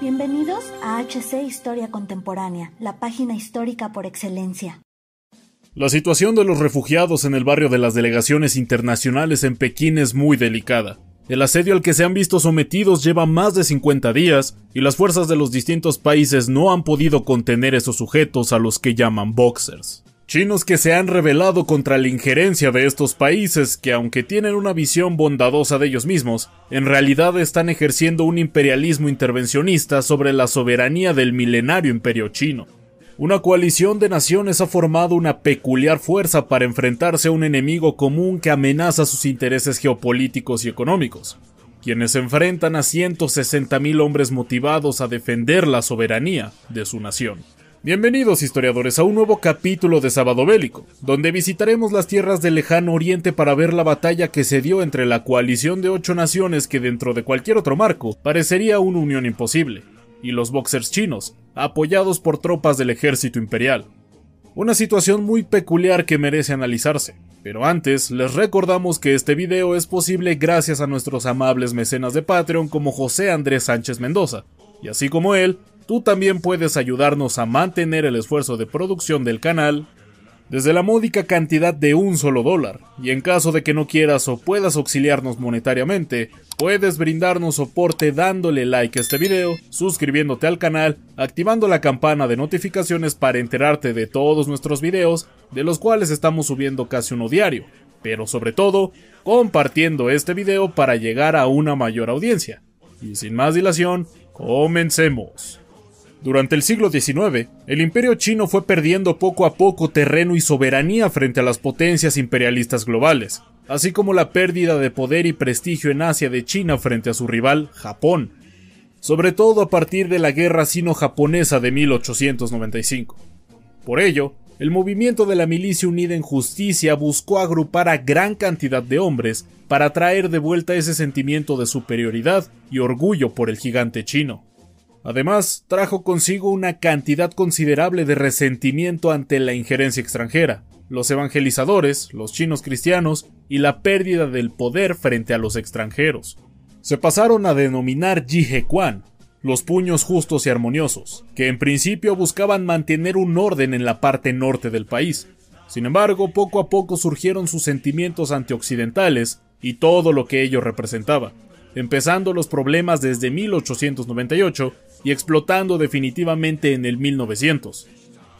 Bienvenidos a HC Historia Contemporánea, la página histórica por excelencia. La situación de los refugiados en el barrio de las delegaciones internacionales en Pekín es muy delicada. El asedio al que se han visto sometidos lleva más de 50 días y las fuerzas de los distintos países no han podido contener esos sujetos a los que llaman boxers. Chinos que se han rebelado contra la injerencia de estos países que aunque tienen una visión bondadosa de ellos mismos, en realidad están ejerciendo un imperialismo intervencionista sobre la soberanía del milenario imperio chino. Una coalición de naciones ha formado una peculiar fuerza para enfrentarse a un enemigo común que amenaza sus intereses geopolíticos y económicos, quienes enfrentan a 160.000 hombres motivados a defender la soberanía de su nación. Bienvenidos historiadores a un nuevo capítulo de Sábado Bélico, donde visitaremos las tierras del lejano oriente para ver la batalla que se dio entre la coalición de ocho naciones que dentro de cualquier otro marco parecería una unión imposible, y los boxers chinos, apoyados por tropas del ejército imperial. Una situación muy peculiar que merece analizarse, pero antes les recordamos que este video es posible gracias a nuestros amables mecenas de Patreon como José Andrés Sánchez Mendoza, y así como él, tú también puedes ayudarnos a mantener el esfuerzo de producción del canal desde la módica cantidad de un solo dólar, y en caso de que no quieras o puedas auxiliarnos monetariamente, puedes brindarnos soporte dándole like a este video, suscribiéndote al canal, activando la campana de notificaciones para enterarte de todos nuestros videos, de los cuales estamos subiendo casi uno diario, pero sobre todo, compartiendo este video para llegar a una mayor audiencia. Y sin más dilación, comencemos. Durante el siglo XIX, el imperio chino fue perdiendo poco a poco terreno y soberanía frente a las potencias imperialistas globales, así como la pérdida de poder y prestigio en Asia de China frente a su rival, Japón, sobre todo a partir de la guerra sino-japonesa de 1895. Por ello, el movimiento de la Milicia Unida en Justicia buscó agrupar a gran cantidad de hombres para traer de vuelta ese sentimiento de superioridad y orgullo por el gigante chino. Además, trajo consigo una cantidad considerable de resentimiento ante la injerencia extranjera, los evangelizadores, los chinos cristianos y la pérdida del poder frente a los extranjeros. Se pasaron a denominar Jihequan, los puños justos y armoniosos, que en principio buscaban mantener un orden en la parte norte del país. Sin embargo, poco a poco surgieron sus sentimientos antioccidentales y todo lo que ello representaba, empezando los problemas desde 1898 y explotando definitivamente en el 1900,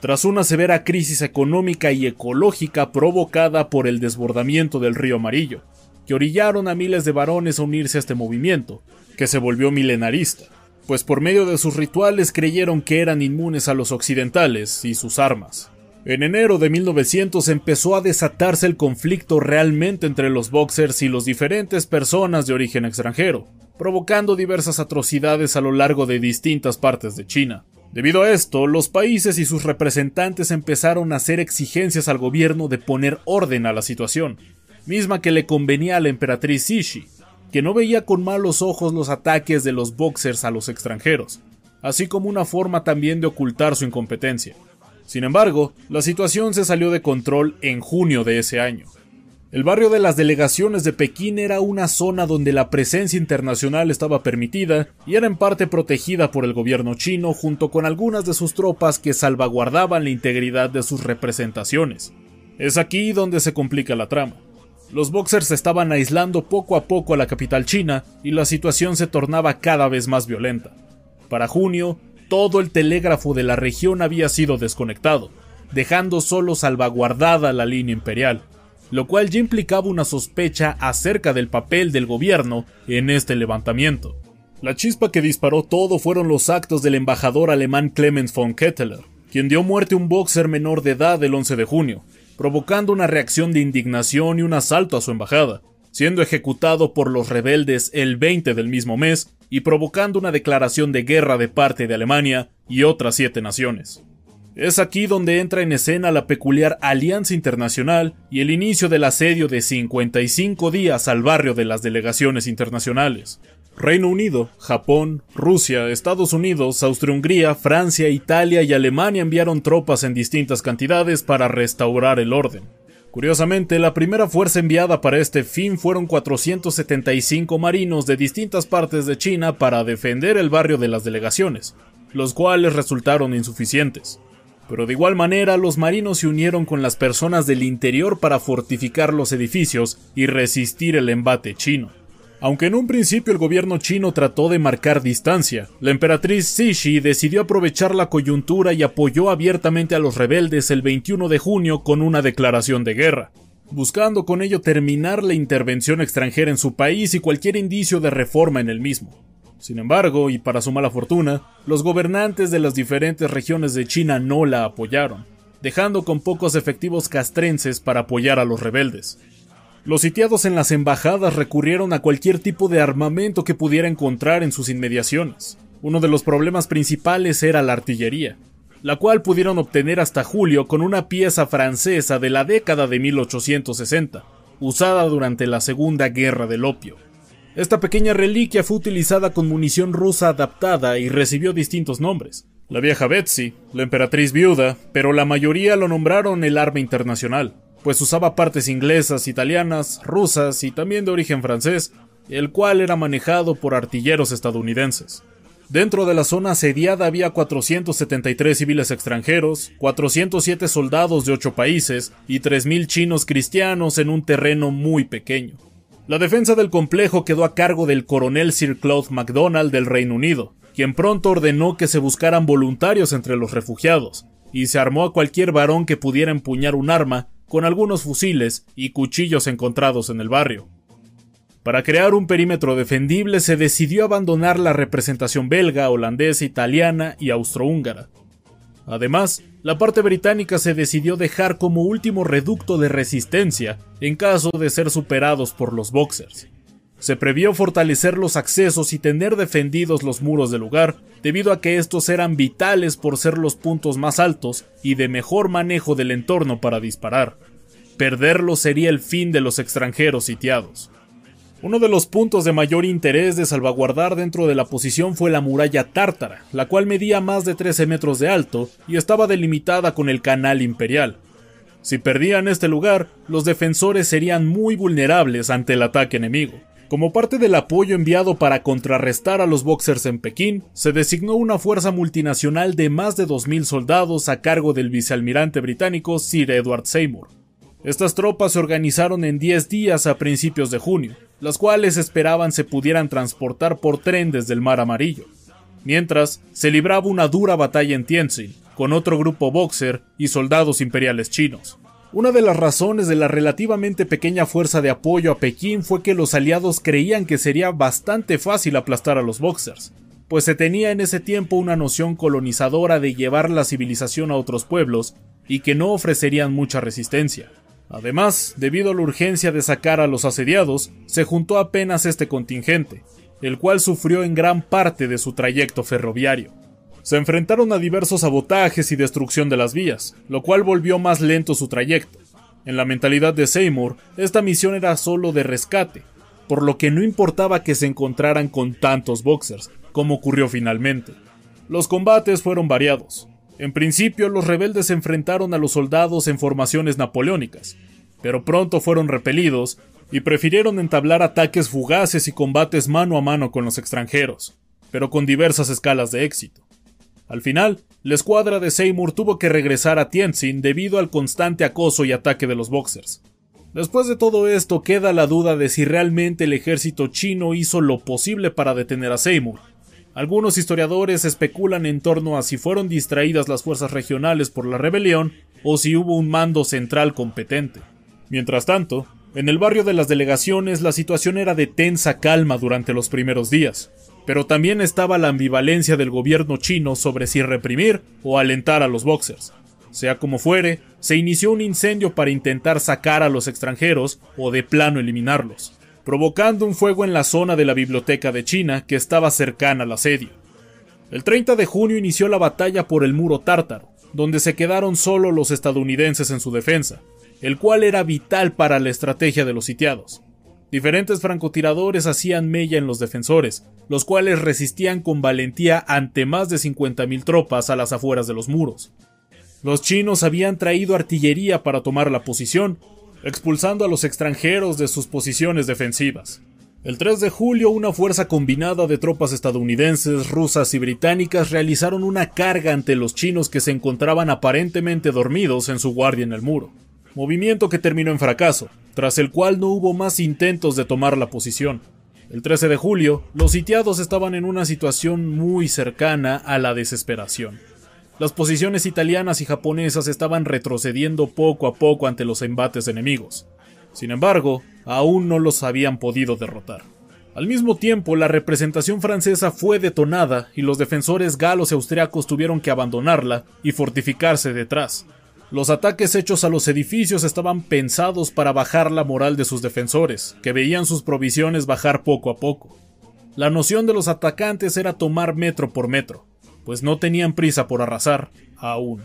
tras una severa crisis económica y ecológica provocada por el desbordamiento del río Amarillo, que orillaron a miles de varones a unirse a este movimiento, que se volvió milenarista, pues por medio de sus rituales creyeron que eran inmunes a los occidentales y sus armas. En enero de 1900 empezó a desatarse el conflicto realmente entre los boxers y los diferentes personas de origen extranjero, provocando diversas atrocidades a lo largo de distintas partes de China. Debido a esto, los países y sus representantes empezaron a hacer exigencias al gobierno de poner orden a la situación, misma que le convenía a la emperatriz Cixi, que no veía con malos ojos los ataques de los boxers a los extranjeros, así como una forma también de ocultar su incompetencia. Sin embargo, la situación se salió de control en junio de ese año. El barrio de las delegaciones de Pekín era una zona donde la presencia internacional estaba permitida y era en parte protegida por el gobierno chino junto con algunas de sus tropas que salvaguardaban la integridad de sus representaciones. Es aquí donde se complica la trama. Los boxers estaban aislando poco a poco a la capital china y la situación se tornaba cada vez más violenta. Para junio, todo el telégrafo de la región había sido desconectado, dejando solo salvaguardada la línea imperial lo cual ya implicaba una sospecha acerca del papel del gobierno en este levantamiento. La chispa que disparó todo fueron los actos del embajador alemán Clemens von Ketteler, quien dio muerte a un boxer menor de edad el 11 de junio, provocando una reacción de indignación y un asalto a su embajada, siendo ejecutado por los rebeldes el 20 del mismo mes y provocando una declaración de guerra de parte de Alemania y otras siete naciones. Es aquí donde entra en escena la peculiar Alianza Internacional y el inicio del asedio de 55 días al barrio de las delegaciones internacionales. Reino Unido, Japón, Rusia, Estados Unidos, Austria-Hungría, Francia, Italia y Alemania enviaron tropas en distintas cantidades para restaurar el orden. Curiosamente, la primera fuerza enviada para este fin fueron 475 marinos de distintas partes de China para defender el barrio de las delegaciones, los cuales resultaron insuficientes. Pero de igual manera los marinos se unieron con las personas del interior para fortificar los edificios y resistir el embate chino. Aunque en un principio el gobierno chino trató de marcar distancia, la emperatriz Cixi decidió aprovechar la coyuntura y apoyó abiertamente a los rebeldes el 21 de junio con una declaración de guerra, buscando con ello terminar la intervención extranjera en su país y cualquier indicio de reforma en el mismo. Sin embargo, y para su mala fortuna, los gobernantes de las diferentes regiones de China no la apoyaron, dejando con pocos efectivos castrenses para apoyar a los rebeldes. Los sitiados en las embajadas recurrieron a cualquier tipo de armamento que pudiera encontrar en sus inmediaciones. Uno de los problemas principales era la artillería, la cual pudieron obtener hasta julio con una pieza francesa de la década de 1860, usada durante la Segunda Guerra del Opio. Esta pequeña reliquia fue utilizada con munición rusa adaptada y recibió distintos nombres. La vieja Betsy, la emperatriz viuda, pero la mayoría lo nombraron el arma internacional, pues usaba partes inglesas, italianas, rusas y también de origen francés, el cual era manejado por artilleros estadounidenses. Dentro de la zona asediada había 473 civiles extranjeros, 407 soldados de 8 países y 3.000 chinos cristianos en un terreno muy pequeño. La defensa del complejo quedó a cargo del coronel Sir Claude MacDonald del Reino Unido, quien pronto ordenó que se buscaran voluntarios entre los refugiados, y se armó a cualquier varón que pudiera empuñar un arma, con algunos fusiles y cuchillos encontrados en el barrio. Para crear un perímetro defendible se decidió abandonar la representación belga, holandesa, italiana y austrohúngara, Además, la parte británica se decidió dejar como último reducto de resistencia en caso de ser superados por los Boxers. Se previó fortalecer los accesos y tener defendidos los muros del lugar, debido a que estos eran vitales por ser los puntos más altos y de mejor manejo del entorno para disparar. Perderlos sería el fin de los extranjeros sitiados. Uno de los puntos de mayor interés de salvaguardar dentro de la posición fue la muralla tártara, la cual medía más de 13 metros de alto y estaba delimitada con el canal imperial. Si perdían este lugar, los defensores serían muy vulnerables ante el ataque enemigo. Como parte del apoyo enviado para contrarrestar a los Boxers en Pekín, se designó una fuerza multinacional de más de 2.000 soldados a cargo del vicealmirante británico Sir Edward Seymour. Estas tropas se organizaron en 10 días a principios de junio, las cuales esperaban se pudieran transportar por tren desde el Mar Amarillo. Mientras, se libraba una dura batalla en Tianjin, con otro grupo boxer y soldados imperiales chinos. Una de las razones de la relativamente pequeña fuerza de apoyo a Pekín fue que los aliados creían que sería bastante fácil aplastar a los boxers, pues se tenía en ese tiempo una noción colonizadora de llevar la civilización a otros pueblos y que no ofrecerían mucha resistencia. Además, debido a la urgencia de sacar a los asediados, se juntó apenas este contingente, el cual sufrió en gran parte de su trayecto ferroviario. Se enfrentaron a diversos sabotajes y destrucción de las vías, lo cual volvió más lento su trayecto. En la mentalidad de Seymour, esta misión era solo de rescate, por lo que no importaba que se encontraran con tantos boxers, como ocurrió finalmente. Los combates fueron variados, en principio, los rebeldes se enfrentaron a los soldados en formaciones napoleónicas, pero pronto fueron repelidos y prefirieron entablar ataques fugaces y combates mano a mano con los extranjeros, pero con diversas escalas de éxito. Al final, la escuadra de Seymour tuvo que regresar a Tianjin debido al constante acoso y ataque de los Boxers. Después de todo esto queda la duda de si realmente el ejército chino hizo lo posible para detener a Seymour, algunos historiadores especulan en torno a si fueron distraídas las fuerzas regionales por la rebelión o si hubo un mando central competente. Mientras tanto, en el barrio de las delegaciones la situación era de tensa calma durante los primeros días, pero también estaba la ambivalencia del gobierno chino sobre si reprimir o alentar a los boxers. Sea como fuere, se inició un incendio para intentar sacar a los extranjeros o de plano eliminarlos provocando un fuego en la zona de la biblioteca de China que estaba cercana al asedio. El 30 de junio inició la batalla por el muro tártaro, donde se quedaron solo los estadounidenses en su defensa, el cual era vital para la estrategia de los sitiados. Diferentes francotiradores hacían mella en los defensores, los cuales resistían con valentía ante más de 50.000 tropas a las afueras de los muros. Los chinos habían traído artillería para tomar la posición, expulsando a los extranjeros de sus posiciones defensivas. El 3 de julio, una fuerza combinada de tropas estadounidenses, rusas y británicas realizaron una carga ante los chinos que se encontraban aparentemente dormidos en su guardia en el muro movimiento que terminó en fracaso, tras el cual no hubo más intentos de tomar la posición. El 13 de julio, los sitiados estaban en una situación muy cercana a la desesperación. Las posiciones italianas y japonesas estaban retrocediendo poco a poco ante los embates enemigos. Sin embargo, aún no los habían podido derrotar. Al mismo tiempo, la representación francesa fue detonada y los defensores galos y austriacos tuvieron que abandonarla y fortificarse detrás, los ataques hechos a los edificios estaban pensados para bajar la moral de sus defensores, que veían sus provisiones bajar poco a poco. La noción de los atacantes era tomar metro por metro, pues no tenían prisa por arrasar, aún.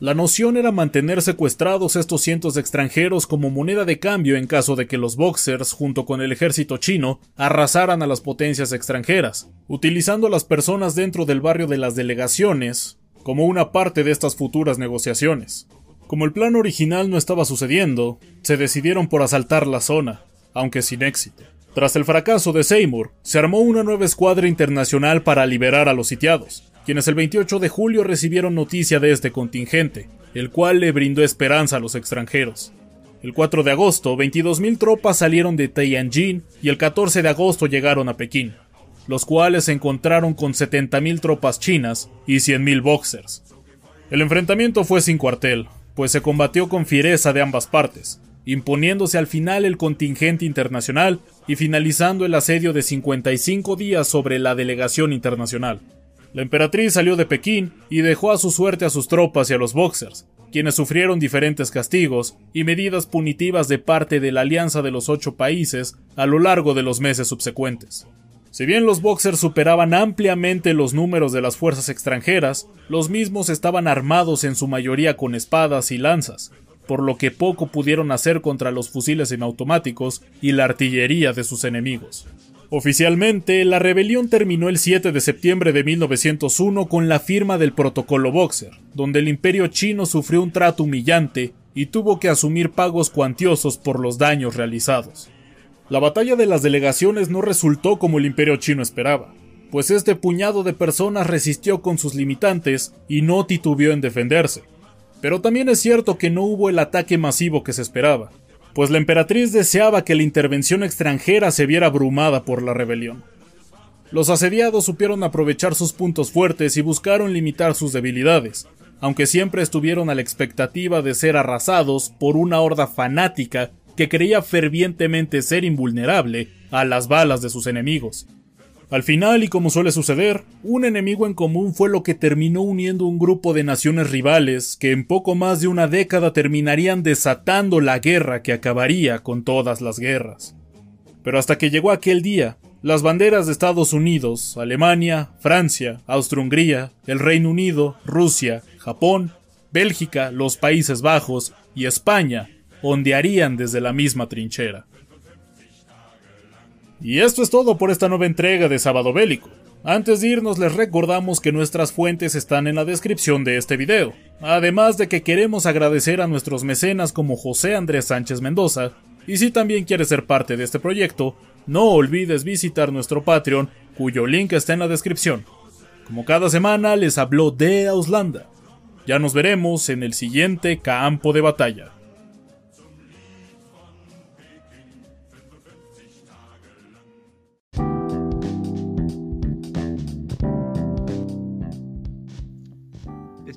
La noción era mantener secuestrados estos cientos de extranjeros como moneda de cambio en caso de que los Boxers, junto con el ejército chino, arrasaran a las potencias extranjeras, utilizando a las personas dentro del barrio de las delegaciones como una parte de estas futuras negociaciones. Como el plan original no estaba sucediendo, se decidieron por asaltar la zona, aunque sin éxito. Tras el fracaso de Seymour, se armó una nueva escuadra internacional para liberar a los sitiados, quienes el 28 de julio recibieron noticia de este contingente, el cual le brindó esperanza a los extranjeros. El 4 de agosto, 22.000 tropas salieron de Tianjin y el 14 de agosto llegaron a Pekín, los cuales se encontraron con 70.000 tropas chinas y 100.000 boxers. El enfrentamiento fue sin cuartel, pues se combatió con fiereza de ambas partes, imponiéndose al final el contingente internacional y finalizando el asedio de 55 días sobre la delegación internacional. La emperatriz salió de Pekín y dejó a su suerte a sus tropas y a los boxers, quienes sufrieron diferentes castigos y medidas punitivas de parte de la Alianza de los Ocho Países a lo largo de los meses subsecuentes. Si bien los Boxers superaban ampliamente los números de las fuerzas extranjeras, los mismos estaban armados en su mayoría con espadas y lanzas, por lo que poco pudieron hacer contra los fusiles semiautomáticos y la artillería de sus enemigos. Oficialmente, la rebelión terminó el 7 de septiembre de 1901 con la firma del Protocolo Boxer, donde el imperio chino sufrió un trato humillante y tuvo que asumir pagos cuantiosos por los daños realizados. La batalla de las delegaciones no resultó como el imperio chino esperaba, pues este puñado de personas resistió con sus limitantes y no titubeó en defenderse. Pero también es cierto que no hubo el ataque masivo que se esperaba, pues la emperatriz deseaba que la intervención extranjera se viera abrumada por la rebelión. Los asediados supieron aprovechar sus puntos fuertes y buscaron limitar sus debilidades, aunque siempre estuvieron a la expectativa de ser arrasados por una horda fanática que creía fervientemente ser invulnerable a las balas de sus enemigos. Al final, y como suele suceder, un enemigo en común fue lo que terminó uniendo un grupo de naciones rivales que en poco más de una década terminarían desatando la guerra que acabaría con todas las guerras. Pero hasta que llegó aquel día, las banderas de Estados Unidos, Alemania, Francia, Austria-Hungría, el Reino Unido, Rusia, Japón, Bélgica, los Países Bajos y España ondearían desde la misma trinchera. Y esto es todo por esta nueva entrega de Sábado Bélico. Antes de irnos les recordamos que nuestras fuentes están en la descripción de este video, además de que queremos agradecer a nuestros mecenas como José Andrés Sánchez Mendoza, y si también quieres ser parte de este proyecto, no olvides visitar nuestro Patreon, cuyo link está en la descripción. Como cada semana les habló de Auslanda. Ya nos veremos en el siguiente campo de batalla.